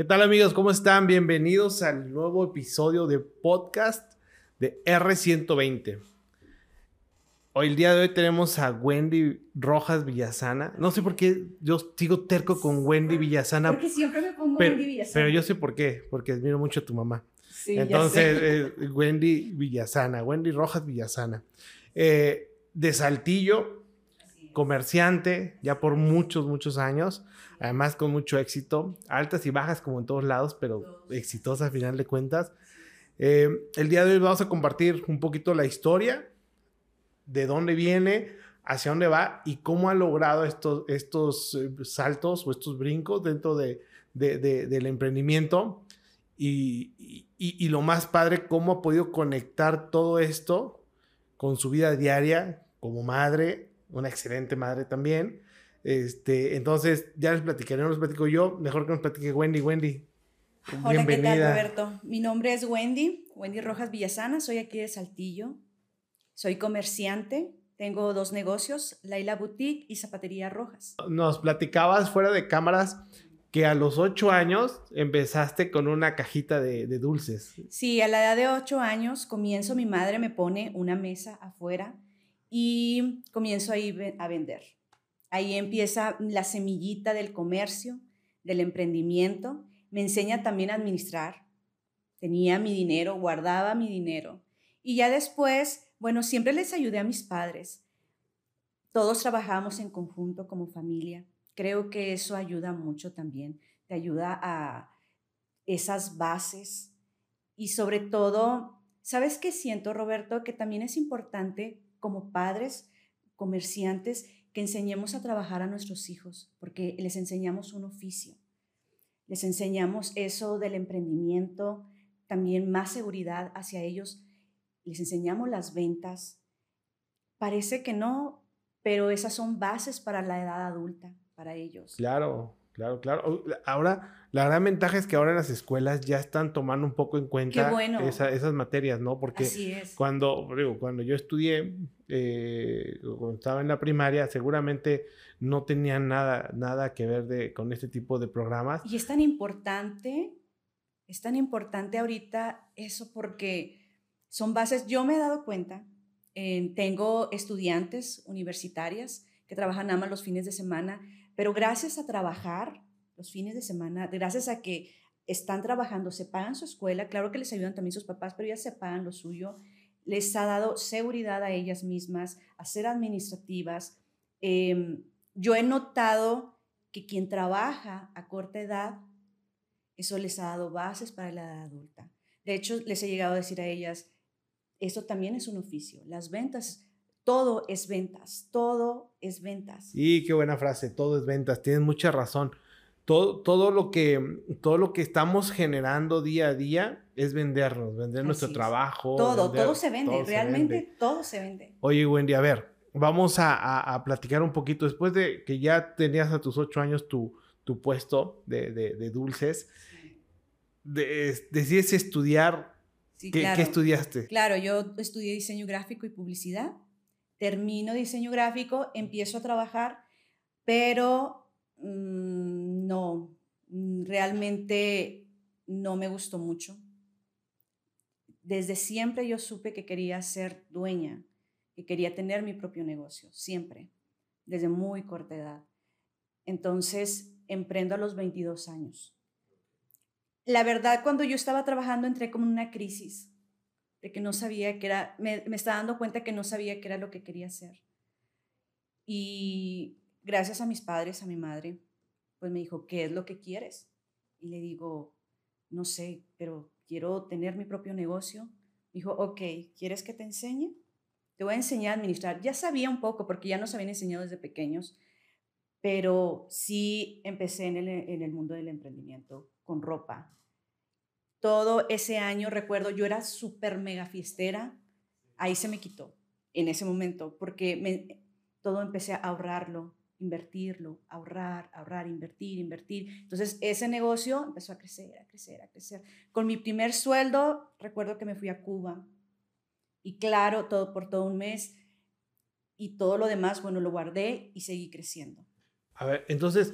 ¿Qué tal amigos? ¿Cómo están? Bienvenidos al nuevo episodio de podcast de R120. Hoy, el día de hoy, tenemos a Wendy Rojas Villasana. No sé por qué yo sigo terco con Wendy Villasana. Porque siempre me pongo pero, Wendy Villasana. Pero yo sé por qué, porque admiro mucho a tu mamá. Sí, Entonces, eh, Wendy Villasana, Wendy Rojas Villasana. Eh, de Saltillo, comerciante, ya por muchos, muchos años, además con mucho éxito, altas y bajas como en todos lados, pero exitosa a final de cuentas. Eh, el día de hoy vamos a compartir un poquito la historia, de dónde viene, hacia dónde va y cómo ha logrado estos, estos eh, saltos o estos brincos dentro de, de- de- del emprendimiento. Y, y- y lo más padre, cómo ha podido conectar todo esto con su vida diaria como madre, una excelente madre también. Este, entonces, ya les platicaré, no les platico yo, mejor que nos platique Wendy. Wendy, Hola, ¿qué tal, Roberto? Mi nombre es Wendy, Wendy Rojas Villasana, soy aquí de Saltillo. Soy comerciante, tengo dos negocios, Laila Boutique y Zapatería Rojas. Nos platicabas fuera de cámaras que a los ocho años empezaste con una cajita de, de dulces. Sí, a la edad de ocho años comienzo, mi madre me pone una mesa afuera y comienzo ahí ve- a vender. Ahí empieza la semillita del comercio, del emprendimiento. Me enseña también a administrar. Tenía mi dinero, guardaba mi dinero. Y ya después, bueno, siempre les ayudé a mis padres. Todos trabajamos en conjunto como familia. Creo que eso ayuda mucho también. Te ayuda a esas bases y sobre todo, ¿sabes qué siento, Roberto? Que también es importante como padres, comerciantes, que enseñemos a trabajar a nuestros hijos, porque les enseñamos un oficio. Les enseñamos eso del emprendimiento, también más seguridad hacia ellos. Les enseñamos las ventas. Parece que no, pero esas son bases para la edad adulta, para ellos. Claro, claro, claro. Ahora, la gran ventaja es que ahora en las escuelas ya están tomando un poco en cuenta bueno. esa- esas materias, ¿no? Porque cuando, digo, cuando yo estudié, eh, cuando estaba en la primaria, seguramente no tenían nada, nada que ver de, con este tipo de programas. Y es tan importante, es tan importante ahorita eso porque son bases, yo me he dado cuenta, eh, tengo estudiantes universitarias que trabajan nada más los fines de semana, pero gracias a trabajar los fines de semana, gracias a que están trabajando, se pagan su escuela, claro que les ayudan también sus papás, pero ya se pagan lo suyo, les ha dado seguridad a ellas mismas, a ser administrativas. Em, yo he notado que quien trabaja a corta edad, eso les ha dado bases para la edad adulta. De hecho, les he llegado a decir a ellas, esto también es un oficio. Las ventas, todo es ventas, todo es ventas. Y qué buena frase, todo es ventas, tienes mucha razón. Todo, todo, lo que, todo lo que estamos generando día a día es vendernos, vender nuestro es. trabajo. Todo, vender- todo se vende, todo se realmente vende. todo se vende. Oye, Wendy, a ver, vamos a, a- a platicar un poquito. Después de que ya tenías a tus ocho años tu, tu puesto de, de- de dulces, de- decides estudiar. Sí, ¿Qué, claro. qué estudiaste? Claro, yo estudié diseño gráfico y publicidad. Termino diseño gráfico, empiezo a trabajar, pero mm, no, mm, realmente no me gustó mucho. Desde siempre yo supe que quería ser dueña, que quería tener mi propio negocio, siempre, desde muy corta edad. Entonces, emprendo a los 22 años. La verdad, cuando yo estaba trabajando, entré como en una crisis de que no sabía que era, me, me estaba dando cuenta que no sabía qué era lo que quería hacer. Y gracias a mis padres, a mi madre, pues me dijo, ¿qué es lo que quieres? Y le digo, no sé, pero quiero tener mi propio negocio. Me dijo, ok, ¿quieres que te enseñe? Te voy a enseñar a administrar. Ya sabía un poco porque ya nos habían enseñado desde pequeños, pero sí empecé en el, en el mundo del emprendimiento con ropa. Todo ese año, recuerdo, yo era súper mega fiestera, ahí se me quitó en ese momento, porque me, todo empecé a ahorrarlo, invertirlo, ahorrar, ahorrar, invertir, invertir. Entonces ese negocio empezó a crecer, a crecer, a crecer. Con mi primer sueldo, recuerdo que me fui a Cuba y claro, todo por todo un mes y todo lo demás, bueno, lo guardé y seguí creciendo. A ver, entonces,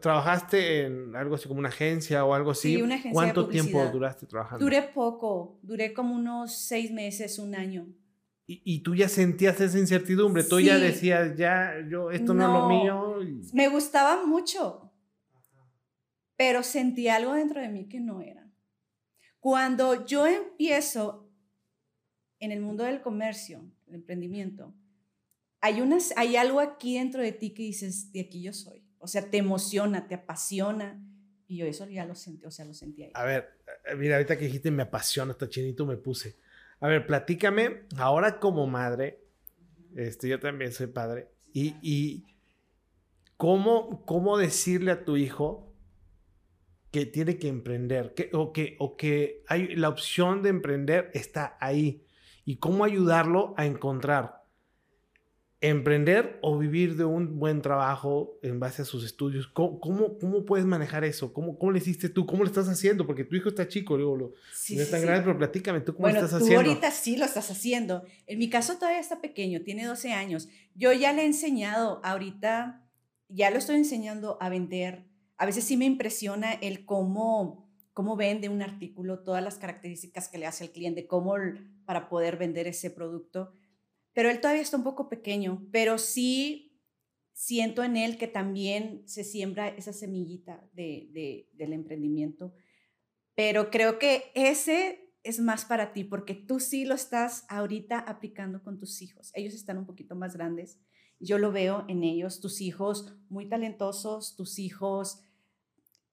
¿Trabajaste en algo así como una agencia o algo así? Sí, una agencia ¿Cuánto tiempo duraste trabajando? Duré poco, duré como unos seis meses, un año. Y, tú ya sentías esa incertidumbre, tú ya decías, ya, yo, esto no, es lo mío. Me gustaba mucho, pero sentí algo dentro de mí que no era. Cuando yo empiezo en el mundo del comercio, el emprendimiento, hay, unas, hay algo aquí dentro de ti que dices, de aquí yo soy. O sea, te emociona, te apasiona. Y yo eso ya lo sentí, o sea, lo sentí ahí. A ver, eh, mira, ahorita que dijiste me apasiona, hasta chinito me puse. A ver, platícame, ahora como madre, este, yo también soy padre, y, y ¿cómo, ¿cómo decirle a tu hijo que tiene que emprender? Que, o, que, o que hay, la opción de emprender está ahí. ¿Y cómo ayudarlo a encontrar? Emprender o vivir de un buen trabajo en base a sus estudios. ¿Cómo, cómo, puedes manejar eso? ¿Cómo, ¿Cómo le hiciste tú? ¿Cómo le estás haciendo? Porque tu hijo está chico, luego lo, no es tan grande, pero platícame, ¿tú cómo estás haciendo? Tú ahorita sí lo estás haciendo. En mi caso todavía está pequeño, tiene 12 años. Yo ya le he enseñado, ahorita ya lo estoy enseñando a vender. A veces sí me impresiona el cómo, cómo vende un artículo, todas las características que le hace al cliente, cómo para poder vender ese producto pero él todavía está un poco pequeño, pero sí siento en él que también se siembra esa semillita de, del emprendimiento. Pero creo que ese es más para ti, porque tú sí lo estás ahorita aplicando con tus hijos. Ellos están un poquito más grandes. Yo lo veo en ellos, tus hijos muy talentosos, tus hijos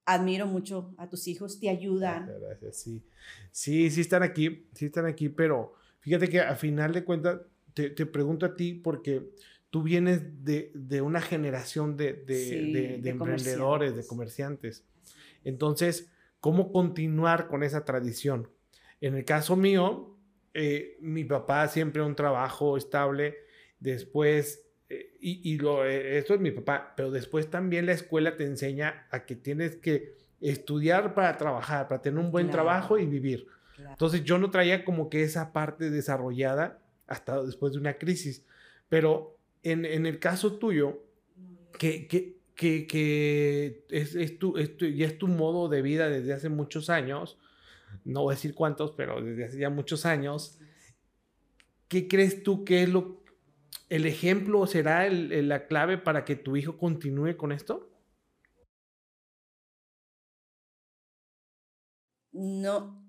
admiro mucho a tus hijos, te ayudan. Sí. Sí, sí están aquí, sí están aquí, pero fíjate que a final de cuentas te, pregunto a ti porque tú vienes de, una generación de, emprendedores, de comerciantes. Entonces, ¿cómo continuar con esa tradición? En el caso mío, eh, mi papá siempre un trabajo estable, después, eh, y, lo, eh, esto es mi papá, pero después también la escuela te enseña a que tienes que estudiar para trabajar, para tener un buen trabajo y vivir. Entonces yo no traía como que esa parte desarrollada hasta después de una crisis. Pero en, el caso tuyo, que, que, que, es, es, tu, ya es tu modo de vida desde hace muchos años, no voy a decir cuántos, pero desde hace ya muchos años, ¿qué crees tú que es lo, el ejemplo será la clave para que tu hijo continúe con esto? No,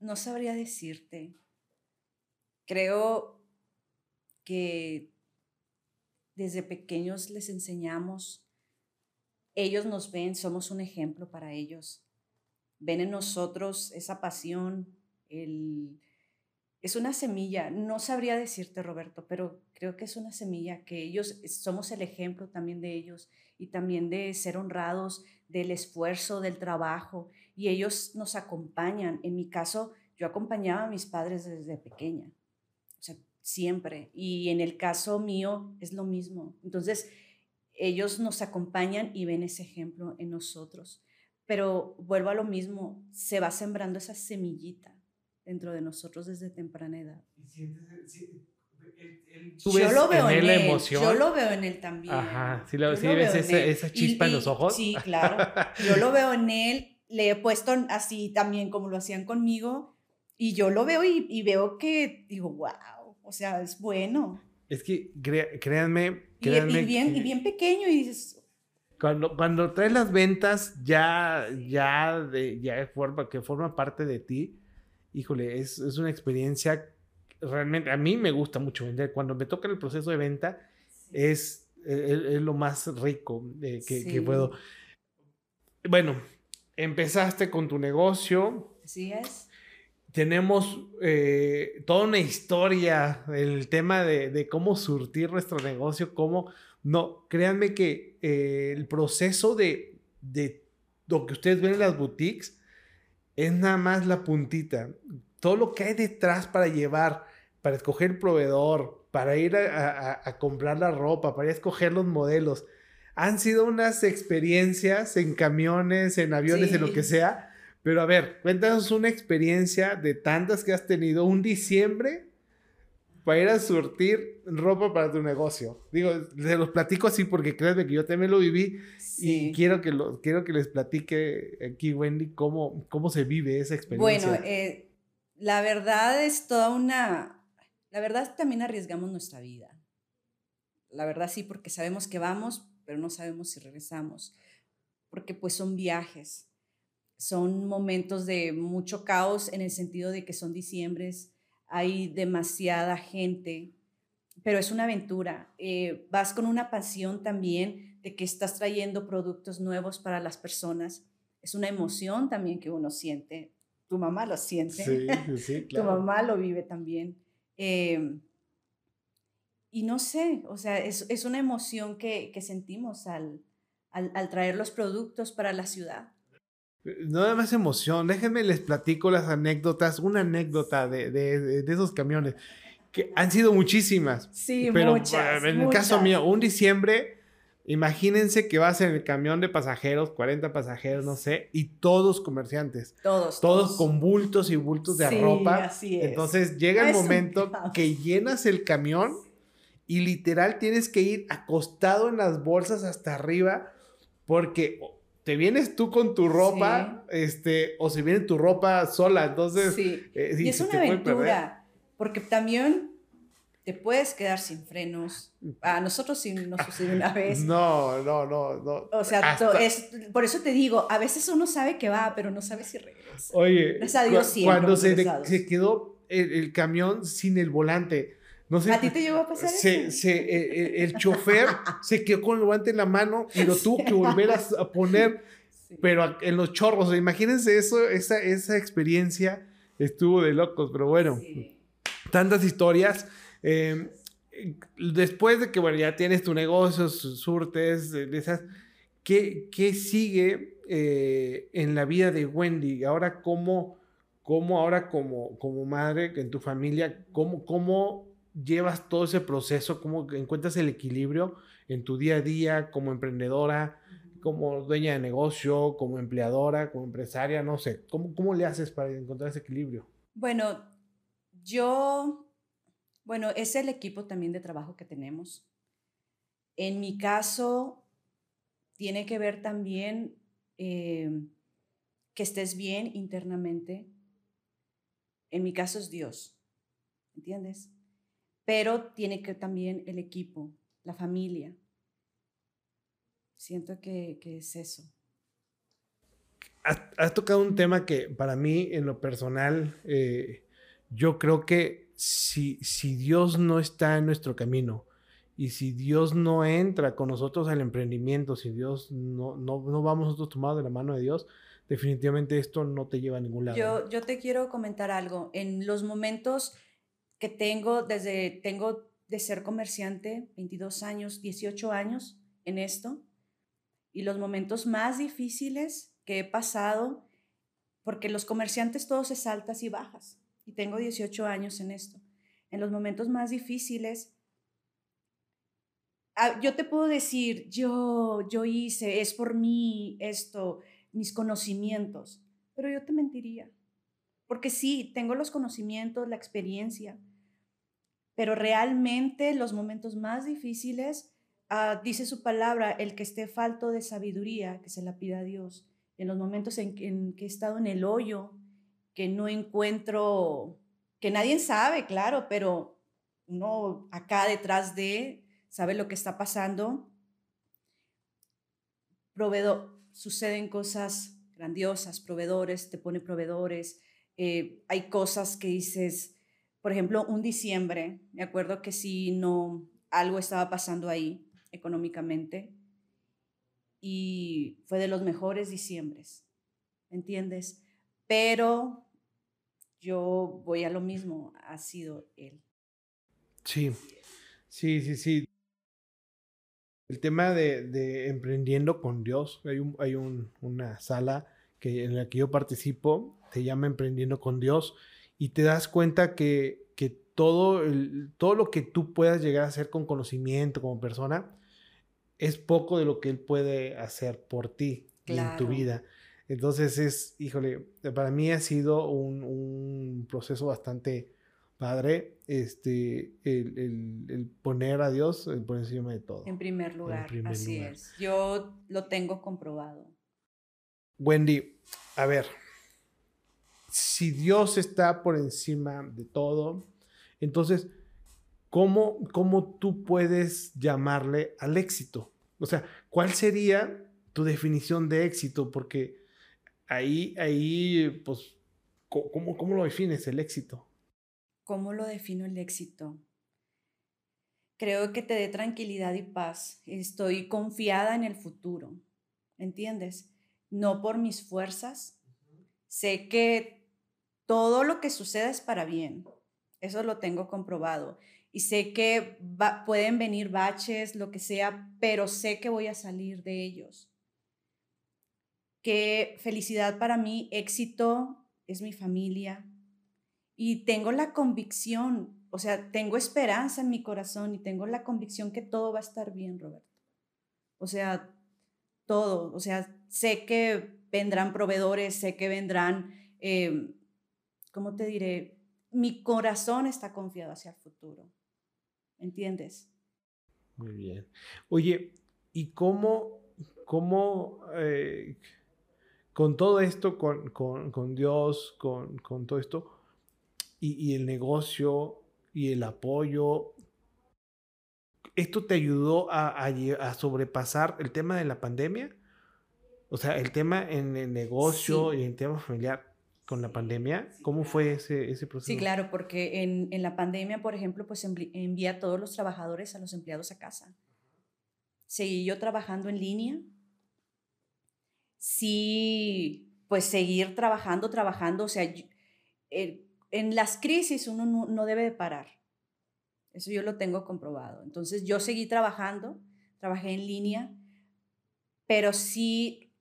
no sabría decirte creo que desde pequeños les enseñamos, ellos nos ven, somos un ejemplo para ellos. Ven en nosotros esa pasión, es una semilla, no sabría decirte Roberto, pero creo que es una semilla que ellos somos el ejemplo también de ellos y también de ser honrados del esfuerzo, del trabajo y ellos nos acompañan. En mi caso, yo acompañaba a mis padres desde pequeña siempre. Y en el caso mío es lo mismo. Entonces, ellos nos acompañan y ven ese ejemplo en nosotros. Pero vuelvo a lo mismo, se va sembrando esa semillita dentro de nosotros desde temprana edad. yo lo veo en él, yo lo veo en él también. Ajá, sí, ves esa, chispa en los ojos. Sí, claro. Yo lo veo en él, le he puesto así también como lo hacían conmigo, y yo lo veo y, y veo que digo, wow, o sea, es bueno. Es que créanme, créanme. Y, bien, y bien pequeño y dices... Cuando, cuando traes las ventas ya, ya, de, ya forma, que forma parte de ti, híjole, es, es una experiencia realmente, a mí me gusta mucho vender. Cuando me toca el proceso de venta, es, es, lo más rico que, que, puedo. Bueno, empezaste con tu negocio. Así es tenemos eh, toda una historia, el tema de, cómo surtir nuestro negocio, cómo... No, créanme que eh, el proceso de, de lo que ustedes ven en las boutiques es nada más la puntita. Todo lo que hay detrás para llevar, para escoger el proveedor, para ir a, comprar la ropa, para ir a escoger los modelos, han sido unas experiencias en camiones, en aviones, en lo que sea, pero a ver, cuéntanos una experiencia de tantas que has tenido, un diciembre para ir a surtir ropa para tu negocio. Digo, se los platico así porque créanme que yo también lo viví y quiero que, lo, quiero que les platique aquí, Wendy, cómo, cómo se vive esa experiencia. Bueno, eh, la verdad es toda una... La verdad también arriesgamos nuestra vida. La verdad sí, porque sabemos que vamos, pero no sabemos si regresamos. Porque pues son viajes, son momentos de mucho caos en el sentido de que son diciembres, hay demasiada gente, pero es una aventura. Eh, vas con una pasión también de que estás trayendo productos nuevos para las personas. Es una emoción también que uno siente. Tu mamá lo siente. Sí, sí, claro. tu mamá lo vive también. Em, y no sé, o sea, es, es una emoción que, que sentimos al, al, al traer los productos para la ciudad. No nada más emoción, déjenme les platico las anécdotas, una anécdota de, de, de esos camiones, que han sido muchísimas. Sí, pero muchas. En el caso mío, un diciembre, imagínense que vas en el camión de pasajeros, 40 pasajeros, no sé, y todos comerciantes. Todos. Todos, con bultos y bultos de sí, ropa. Así es. Entonces llega el momento que llenas el camión y literal tienes que ir acostado en las bolsas hasta arriba porque te vienes tú con tu ropa, este, o si viene tu ropa sola, entonces... Sí, eh, y es una aventura, porque también te puedes quedar sin frenos. A nosotros sí nos sucedió una vez. No, no, no, no. O sea, es, por eso te digo, a veces uno sabe que va, pero no sabe si regresa. Oye, Dios cuando se, se, quedó el, el, camión sin el volante, no sé, ¿A ti te llegó a pasar se, eso? Se, eh, eh, el chofer se quedó con el guante en la mano y lo tuvo que volver a, a poner, sí. pero en los chorros. Imagínense eso, esa, esa experiencia estuvo de locos, pero bueno, sí. tantas historias. Eh, después de que, bueno, ya tienes tu negocio, surtes, de esas, ¿qué, qué sigue eh, en la vida de Wendy? Ahora, ¿cómo, cómo ahora como, como madre, en tu familia, cómo, cómo llevas todo ese proceso? ¿Cómo encuentras el equilibrio en tu día a día como emprendedora, como dueña de negocio, como empleadora, como empresaria? No sé, ¿cómo, cómo le haces para encontrar ese equilibrio? Bueno, yo, bueno, es el equipo también de trabajo que tenemos. En mi caso, tiene que ver también eh, que estés bien internamente. En mi caso es Dios, ¿entiendes? Pero tiene que también el equipo, la familia. Siento que, que es eso. Has, has, tocado un tema que para mí, en lo personal, eh, yo creo que si, si Dios no está en nuestro camino y si Dios no entra con nosotros al emprendimiento, si Dios no, no, no vamos nosotros tomados de la mano de Dios, definitivamente esto no te lleva a ningún lado. Yo, yo te quiero comentar algo. En los momentos que tengo desde, tengo de ser comerciante, 22 años, 18 años en esto, y los momentos más difíciles que he pasado, porque los comerciantes todos es altas y bajas, y tengo 18 años en esto. En los momentos más difíciles, yo te puedo decir, yo, yo hice, es por mí esto, mis conocimientos, pero yo te mentiría. Porque sí, tengo los conocimientos, la experiencia, pero realmente los momentos más difíciles, uh, dice su palabra, el que esté falto de sabiduría, que se la pida a Dios. En los momentos en, en que he estado en el hoyo, que no encuentro, que nadie sabe, claro, pero uno acá detrás de sabe lo que está pasando. Proveedor, suceden cosas grandiosas, proveedores, te pone proveedores, eh, hay cosas que dices, por ejemplo, un diciembre, me acuerdo que si no, algo estaba pasando ahí económicamente y fue de los mejores diciembres, ¿entiendes? Pero yo voy a lo mismo, ha sido él. Sí, sí, sí, sí. El tema de, emprendiendo con Dios, hay, un, hay un, una sala que, en la que yo participo se llama Emprendiendo con Dios y te das cuenta que, que todo, el, todo lo que tú puedas llegar a hacer con conocimiento como persona es poco de lo que Él puede hacer por ti claro. en tu vida. Entonces es, híjole, para mí ha sido un, un proceso bastante, Padre, este, el, poner a Dios por encima de todo. En primer lugar, así es. Yo lo tengo comprobado. Wendy, a ver, si Dios está por encima de todo, entonces, ¿cómo, cómo tú puedes llamarle al éxito? O sea, ¿cuál sería tu definición de éxito? Porque ahí, ahí, pues, ¿cómo, cómo lo defines el éxito? ¿Cómo lo defino el éxito? Creo que te dé tranquilidad y paz. Estoy confiada en el futuro, ¿entiendes? No por mis fuerzas. Sé que todo lo que suceda es para bien. Eso lo tengo comprobado. Y sé que pueden venir baches, lo que sea, pero sé que voy a salir de ellos. Qué felicidad para mí, éxito es mi familia, y tengo la convicción, o sea, tengo esperanza en mi corazón y tengo la convicción que todo va a estar bien, Roberto. O sea, todo, o sea, sé que vendrán proveedores, sé que vendrán, eh, ¿cómo te diré? Mi corazón está confiado hacia el futuro, ¿entiendes? Muy bien. Oye, ¿y cómo, cómo eh, con todo esto, con, con, Dios, con, con todo esto, y, el negocio y el apoyo. ¿Esto te ayudó a, sobrepasar el tema de la pandemia? O sea, el tema en el negocio y el tema familiar con la pandemia, ¿cómo fue ese, ese proceso? Sí, claro, porque en, en, la pandemia, por ejemplo, pues envía a todos los trabajadores, a los empleados a casa. Seguí yo trabajando en línea. Sí, pues seguir trabajando, trabajando, o sea, el, en las crisis uno no, debe de parar. Eso yo lo tengo comprobado. Entonces yo seguí trabajando, trabajé en línea, pero sí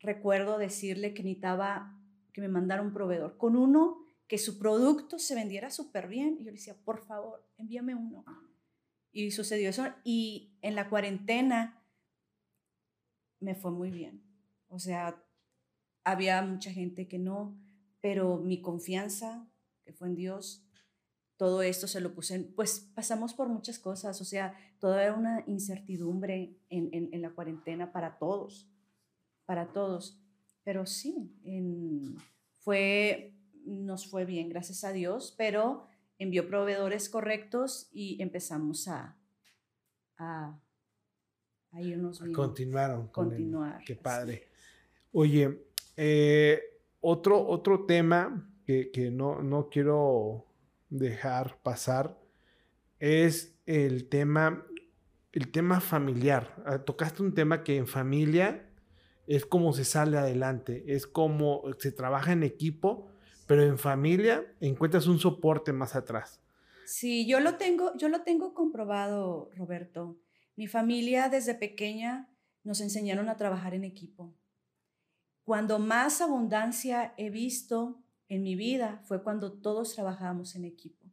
recuerdo decirle que necesitaba que me mandara un proveedor con uno que su producto se vendiera súper bien. Y yo le decía, por favor, envíame uno. Y sucedió eso. Y en la cuarentena me fue muy bien. O sea, había mucha gente que no, pero mi confianza que fue en Dios, todo esto se lo puse en, pues pasamos por muchas cosas, o sea, toda era una incertidumbre en, en, la cuarentena para todos, para todos, pero sí, en, fue, nos fue bien, gracias a Dios, pero envió proveedores correctos y empezamos a, a, a irnos bien. Continuaron. Continuar. qué padre. Oye, eh, otro, otro tema que, no, no quiero dejar pasar es el tema, el tema familiar. Ah, tocaste un tema que en familia es como se sale adelante, es como se trabaja en equipo, pero en familia encuentras un soporte más atrás. Sí, yo lo tengo, yo lo tengo comprobado, Roberto. Mi familia desde pequeña nos enseñaron a trabajar en equipo. Cuando más abundancia he visto en mi vida fue cuando todos trabajábamos en equipo,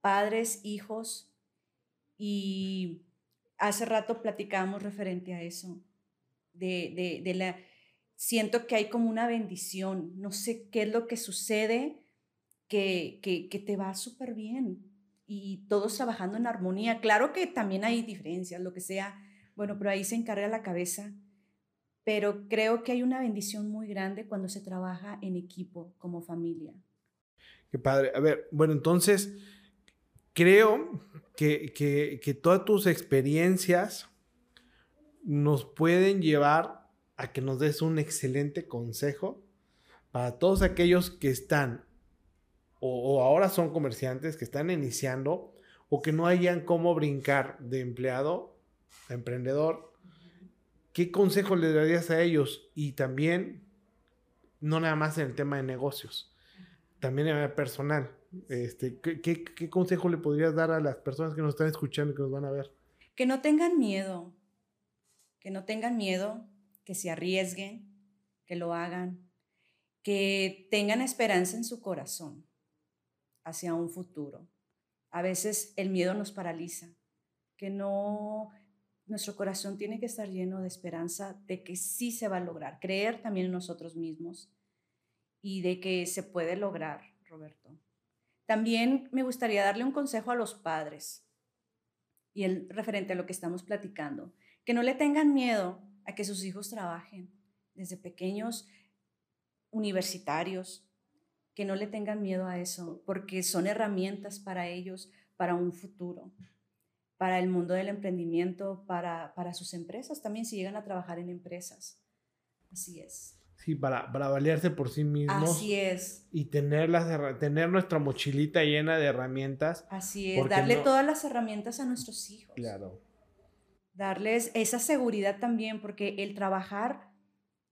padres, hijos, y hace rato platicábamos referente a eso, de, de, la, siento que hay como una bendición, no sé qué es lo que sucede, que, que, que te va súper bien y todos trabajando en armonía. Claro que también hay diferencias, lo que sea, bueno, pero ahí se encarga la cabeza pero creo que hay una bendición muy grande cuando se trabaja en equipo como familia. Qué padre. A ver, bueno, entonces creo que, que, todas tus experiencias nos pueden llevar a que nos des un excelente consejo para todos aquellos que están o, ahora son comerciantes que están iniciando o que no hayan cómo brincar de empleado a emprendedor ¿qué consejo le darías a ellos? Y también, no nada más en el tema de negocios, también en el personal. Este, ¿qué, consejo le podrías dar a las personas que nos están escuchando y que nos van a ver? Que no tengan miedo, que no tengan miedo, que se arriesguen, que lo hagan, que tengan esperanza en su corazón hacia un futuro. A veces el miedo nos paraliza, que no nuestro corazón tiene que estar lleno de esperanza de que sí se va a lograr, creer también en nosotros mismos y de que se puede lograr, Roberto. También me gustaría darle un consejo a los padres y el referente a lo que estamos platicando, que no le tengan miedo a que sus hijos trabajen desde pequeños universitarios, que no le tengan miedo a eso, porque son herramientas para ellos, para un futuro, para el mundo del emprendimiento, para, para sus empresas, también si llegan a trabajar en empresas. Así es. Sí, para, para valerse por sí mismos. Así es. Y tener, las, tener nuestra mochilita llena de herramientas. Así es, darle todas las herramientas a nuestros hijos. Claro. Darles esa seguridad también, porque el trabajar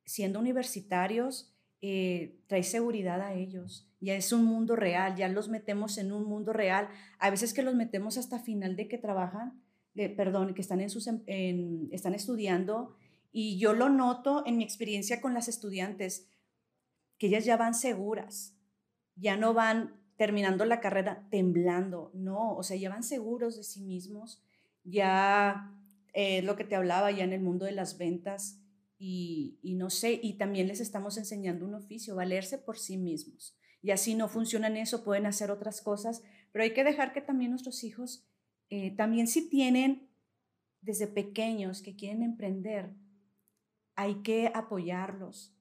siendo universitarios eh, trae seguridad a ellos. Ya es un mundo real, ya los metemos en un mundo real. A veces que los metemos hasta final de que trabajan, de, perdón, que están, en sus, em, están estudiando y yo lo noto en mi experiencia con las estudiantes, que ellas ya van seguras, ya no van terminando la carrera temblando, no, o sea, ya van seguros de sí mismos, ya eh, lo que te hablaba ya en el mundo de las ventas y, no sé, y también les estamos enseñando un oficio, valerse por sí mismos. Y así no funcionan eso, pueden hacer otras cosas, pero hay que dejar que también nuestros hijos, eh, también si tienen desde pequeños que quieren emprender, hay que apoyarlos.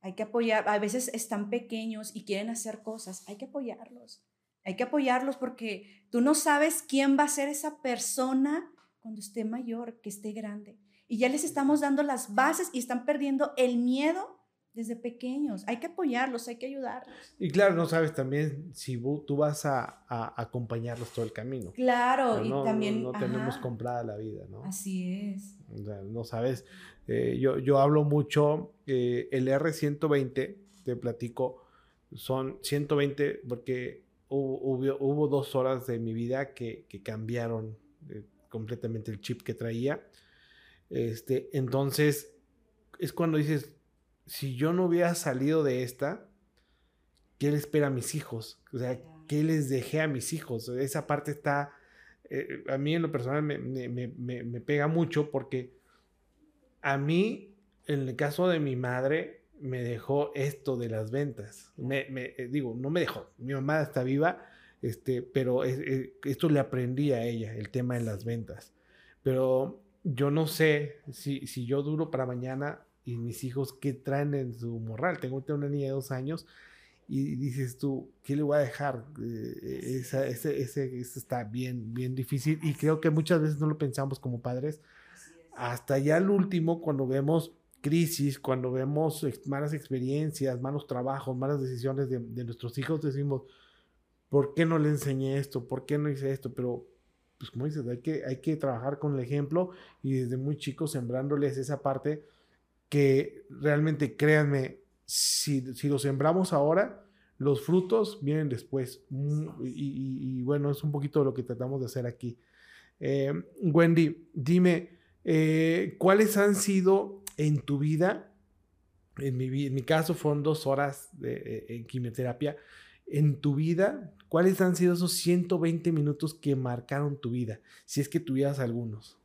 Hay que apoyar, a veces están pequeños y quieren hacer cosas, hay que apoyarlos. Hay que apoyarlos porque tú no sabes quién va a ser esa persona cuando esté mayor, que esté grande. Y ya les estamos dando las bases y están perdiendo el miedo desde pequeños. Hay que apoyarlos, hay que ayudarlos. Y claro, no sabes también si tú vas a, acompañarlos todo el camino. Claro, y también... No, tenemos comprada la vida, ¿no? Así es. no sabes. Eh, yo, yo hablo mucho, eh, el R120, te platico, son 120 porque hubo, hubo, dos horas de mi vida que, que cambiaron eh, completamente el chip que traía. Este, entonces, es cuando dices, si yo no hubiera salido de esta, ¿qué le espera a mis hijos? O sea, ¿qué les dejé a mis hijos? Esa parte está, eh, a mí en lo personal me, me, me, pega mucho porque a mí, en el caso de mi madre, me dejó esto de las ventas. Me, eh, digo, no me dejó, mi mamá está viva, este, pero eh, esto le aprendí a ella, el tema de las ventas. Pero yo no sé si, si yo duro para mañana y mis hijos qué traen en su morral. Tengo una niña de dos años y dices tú, ¿qué le voy a dejar? Eh, esa, ese, ese, está bien, bien difícil y creo que muchas veces no lo pensamos como padres. Hasta ya el último, cuando vemos crisis, cuando vemos malas experiencias, malos trabajos, malas decisiones de, de nuestros hijos, decimos, ¿por qué no le enseñé esto? ¿Por qué no hice esto? Pero pues como dices, hay que, hay que trabajar con el ejemplo y desde muy chicos sembrándoles esa parte que realmente créanme, si, si lo sembramos ahora, los frutos vienen después. Mm, y, bueno, es un poquito lo que tratamos de hacer aquí. Eh, Wendy, dime, eh, ¿cuáles han sido en tu vida? En mi, en mi caso fueron dos horas de, en quimioterapia. En tu vida, ¿cuáles han sido esos 120 minutos que marcaron tu vida? Si es que tuvieras algunos.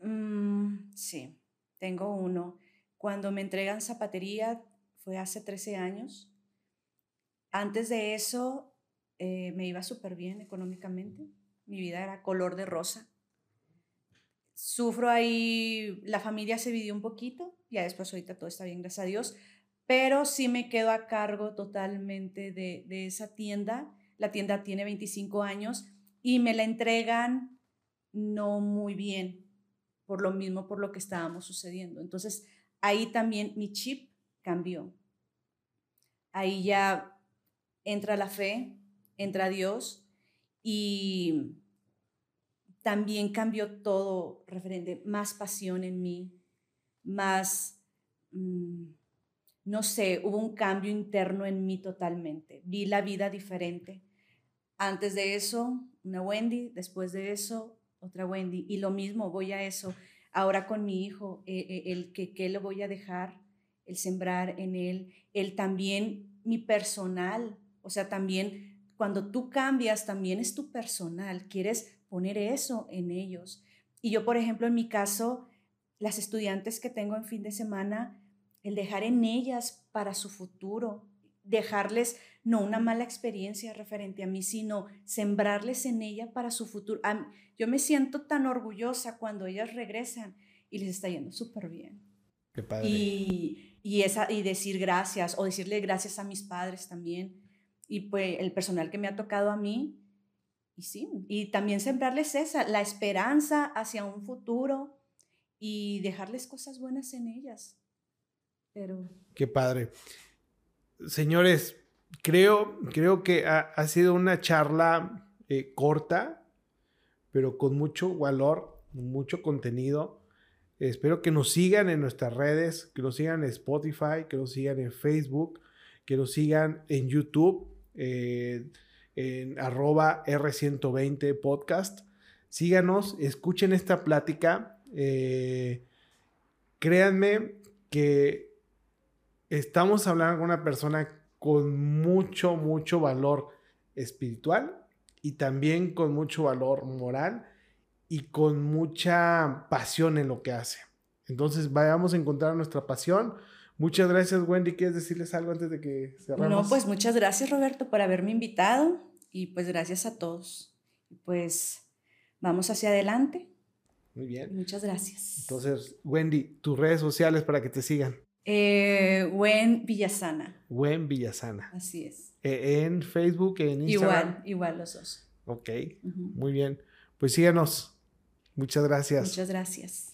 Mm, sí, tengo uno. Cuando me entregan zapatería fue hace 13 años. Antes de eso eh, me iba súper bien económicamente. Mi vida era color de rosa. Sufro ahí, la familia se dividió un poquito, ya después ahorita todo está bien, gracias a Dios, pero sí me quedo a cargo totalmente de, de esa tienda. La tienda tiene 25 años y me la entregan no muy bien, por lo mismo, por lo que estábamos sucediendo. Entonces, ahí también mi chip cambió. Ahí ya entra la fe, entra Dios y también cambió todo referente, más pasión en mí, más, mm, no sé, hubo un cambio interno en mí totalmente. Vi la vida diferente. Antes de eso, una Wendy, después de eso, otra Wendy. Y lo mismo, voy a eso ahora con mi hijo, eh, eh, el que qué le voy a dejar, el sembrar en él, el también mi personal, o sea, también cuando tú cambias, también es tu personal, quieres poner eso en ellos. Y yo, por ejemplo, en mi caso, las estudiantes que tengo en fin de semana, el dejar en ellas para su futuro, dejarles no una mala experiencia referente a mí, sino sembrarles en ella para su futuro. Yo me siento tan orgullosa cuando ellas regresan y les está yendo súper bien. Qué padre. Y, y, esa, y decir gracias o decirle gracias a mis padres también. Y pues el personal que me ha tocado a mí. Y sí, y también sembrarles esa, la esperanza hacia un futuro y dejarles cosas buenas en ellas. Pero... Qué padre. Señores, creo, creo que ha, sido una charla eh, corta, pero con mucho valor, mucho contenido. Espero que nos sigan en nuestras redes, que nos sigan en Spotify, que nos sigan en Facebook, que nos sigan en YouTube, eh, en arroba R120 podcast. Síganos, escuchen esta plática. Eh, créanme que estamos hablando con una persona con mucho, mucho valor espiritual y también con mucho valor moral y con mucha pasión en lo que hace. Entonces vayamos a encontrar nuestra pasión. Muchas gracias, Wendy. ¿Quieres decirles algo antes de que cerremos? No, pues muchas gracias, Roberto, por haberme invitado y pues gracias a todos. Pues vamos hacia adelante. Muy bien. Muchas gracias. Entonces, Wendy, tus redes sociales para que te sigan. Eh, Wen Villasana. Wen Villasana. Así es. E, en Facebook, en Instagram. Igual, igual los dos. Ok, muy bien. Pues síganos. Muchas gracias. Muchas gracias.